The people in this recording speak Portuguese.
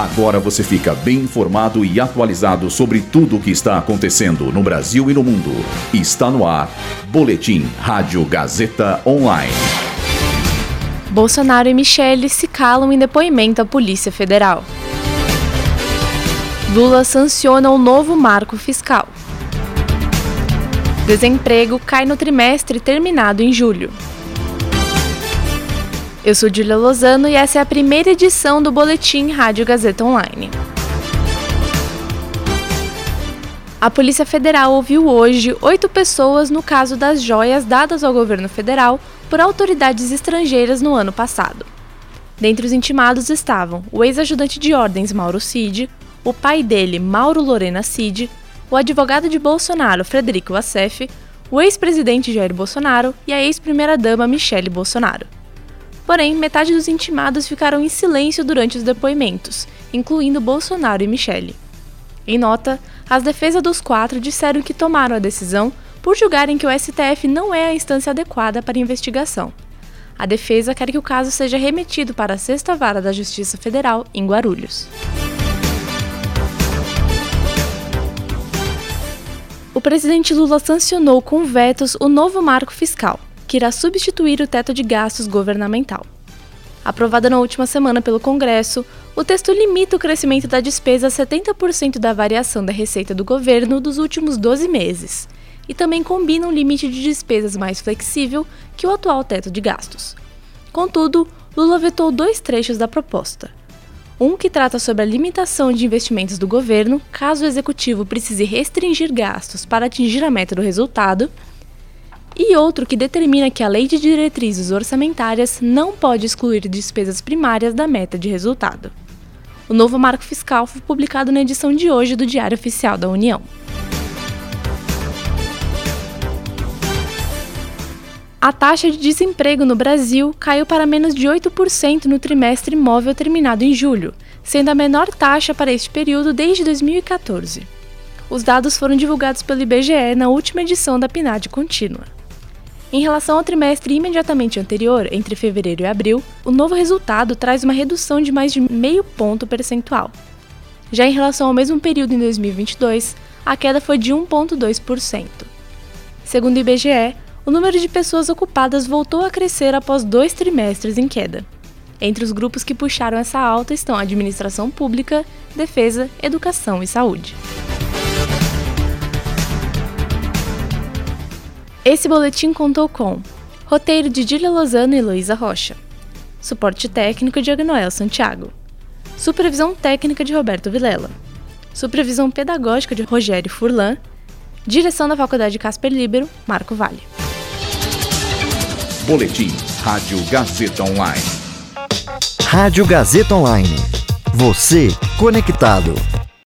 Agora você fica bem informado e atualizado sobre tudo o que está acontecendo no Brasil e no mundo. Está no ar. Boletim Rádio Gazeta Online. Bolsonaro e Michele se calam em depoimento à Polícia Federal. Lula sanciona o um novo marco fiscal. Desemprego cai no trimestre terminado em julho. Eu sou Julia Lozano e essa é a primeira edição do Boletim Rádio Gazeta Online. A Polícia Federal ouviu hoje oito pessoas no caso das joias dadas ao governo federal por autoridades estrangeiras no ano passado. Dentre os intimados estavam o ex-ajudante de ordens Mauro Cid, o pai dele, Mauro Lorena Cid, o advogado de Bolsonaro, Frederico Wassef, o ex-presidente Jair Bolsonaro e a ex-primeira-dama Michele Bolsonaro. Porém, metade dos intimados ficaram em silêncio durante os depoimentos, incluindo Bolsonaro e Michele. Em nota, as defesas dos quatro disseram que tomaram a decisão por julgarem que o STF não é a instância adequada para investigação. A defesa quer que o caso seja remetido para a Sexta Vara da Justiça Federal em Guarulhos. O presidente Lula sancionou com vetos o novo marco fiscal, que irá substituir o teto de gastos governamental. Aprovada na última semana pelo Congresso, o texto limita o crescimento da despesa a 70% da variação da receita do governo dos últimos 12 meses, e também combina um limite de despesas mais flexível que o atual teto de gastos. Contudo, Lula vetou dois trechos da proposta. Um que trata sobre a limitação de investimentos do governo caso o executivo precise restringir gastos para atingir a meta do resultado, e outro que determina que a Lei de Diretrizes Orçamentárias não pode excluir despesas primárias da meta de resultado. O novo marco fiscal foi publicado na edição de hoje do Diário Oficial da União. A taxa de desemprego no Brasil caiu para menos de 8% no trimestre móvel terminado em julho, sendo a menor taxa para este período desde 2014. Os dados foram divulgados pelo IBGE na última edição da PNAD contínua. Em relação ao trimestre imediatamente anterior, entre fevereiro e abril, o novo resultado traz uma redução de mais de meio ponto percentual. Já em relação ao mesmo período em 2022, a queda foi de 1,2%. Segundo o IBGE, o número de pessoas ocupadas voltou a crescer após dois trimestres em queda. Entre os grupos que puxaram essa alta estão a administração pública, defesa, educação e saúde. Esse boletim contou com roteiro de Dília Lozano e Luísa Rocha, suporte técnico de Agnoel Santiago, supervisão técnica de Roberto Vilela, supervisão pedagógica de Rogério Furlan, direção da Faculdade Casper Libero, Marco Vale. Boletim Rádio Gazeta Online. Rádio Gazeta Online. Você conectado.